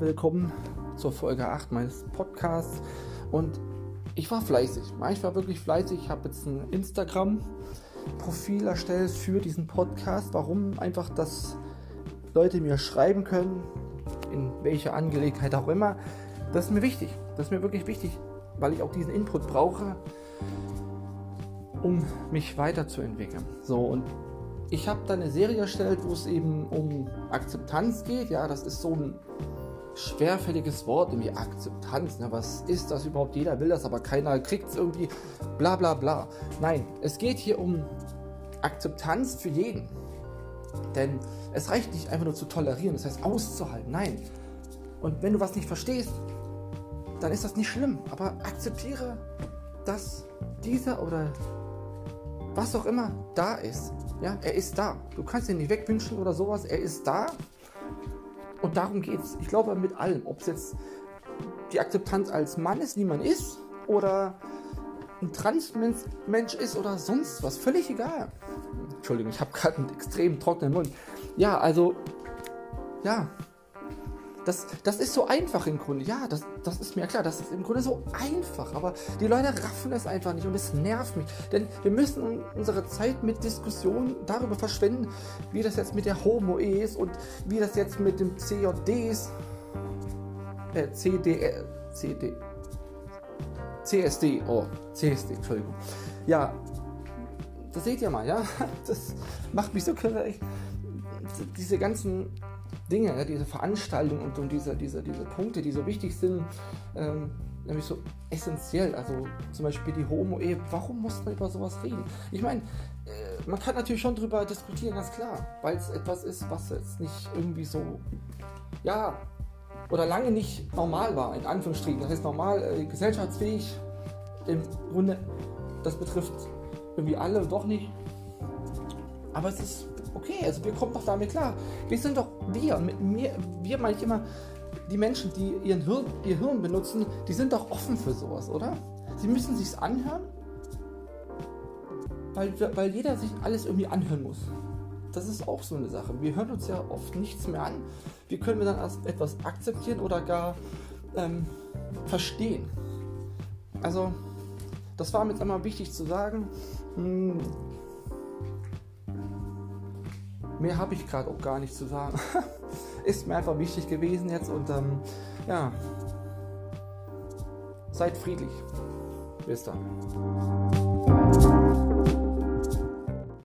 willkommen zur Folge 8 meines Podcasts. Und ich war fleißig. Ich war wirklich fleißig. Ich habe jetzt ein Instagram-Profil erstellt für diesen Podcast. Warum? Einfach, dass Leute mir schreiben können, in welcher Angelegenheit auch immer. Das ist mir wichtig. Das ist mir wirklich wichtig, weil ich auch diesen Input brauche, um mich weiterzuentwickeln. So, und ich habe da eine Serie erstellt, wo es eben um Akzeptanz geht. Ja, das ist so ein schwerfälliges Wort, irgendwie Akzeptanz. Ne? Was ist das überhaupt? Jeder will das, aber keiner kriegt es irgendwie. Bla bla bla. Nein, es geht hier um Akzeptanz für jeden. Denn es reicht nicht einfach nur zu tolerieren, das heißt auszuhalten. Nein. Und wenn du was nicht verstehst, dann ist das nicht schlimm. Aber akzeptiere, dass dieser oder was auch immer da ist. Ja, er ist da. Du kannst ihn nicht wegwünschen oder sowas. Er ist da. Und darum geht es. Ich glaube mit allem. Ob es jetzt die Akzeptanz als Mann ist, wie man ist, oder ein Transmensch ist oder sonst was. Völlig egal. Entschuldigung, ich habe gerade einen extrem trockenen Mund. Ja, also, ja, das, das ist so einfach im Grunde. Ja, das, das ist mir klar. Das ist im Grunde so einfach. Aber die Leute raffen es einfach nicht und es nervt mich. Denn wir müssen unsere Zeit mit Diskussionen darüber verschwenden, wie das jetzt mit der Homo ist und wie das jetzt mit dem CJD ist. Äh, CD, CD, CSD, oh, CSD, Entschuldigung. Ja, das seht ihr mal, ja. Das macht mich so kirre. Diese ganzen Dinge, ja, diese Veranstaltungen und, und diese, diese, diese Punkte, die so wichtig sind, ähm, nämlich so essentiell. Also zum Beispiel die Homo-Ehe. Warum muss man über sowas reden? Ich meine, äh, man kann natürlich schon darüber diskutieren, ganz klar, weil es etwas ist, was jetzt nicht irgendwie so, ja, oder lange nicht normal war, in Anführungsstrichen. Das heißt normal, äh, gesellschaftsfähig. Im Grunde, das betrifft irgendwie alle doch nicht. Aber es ist okay, also wir kommen doch damit klar. Wir sind doch wir. Mit mir, wir meine ich immer, die Menschen, die ihren Hirn, ihr Hirn benutzen, die sind doch offen für sowas, oder? Sie müssen sich's anhören, weil, weil jeder sich alles irgendwie anhören muss. Das ist auch so eine Sache. Wir hören uns ja oft nichts mehr an. Wie können wir dann etwas akzeptieren oder gar ähm, verstehen? Also, das war mir jetzt einmal wichtig zu sagen. Hm, mehr habe ich gerade auch gar nicht zu sagen. Ist mir einfach wichtig gewesen jetzt und ähm, ja, seid friedlich. Bis dann.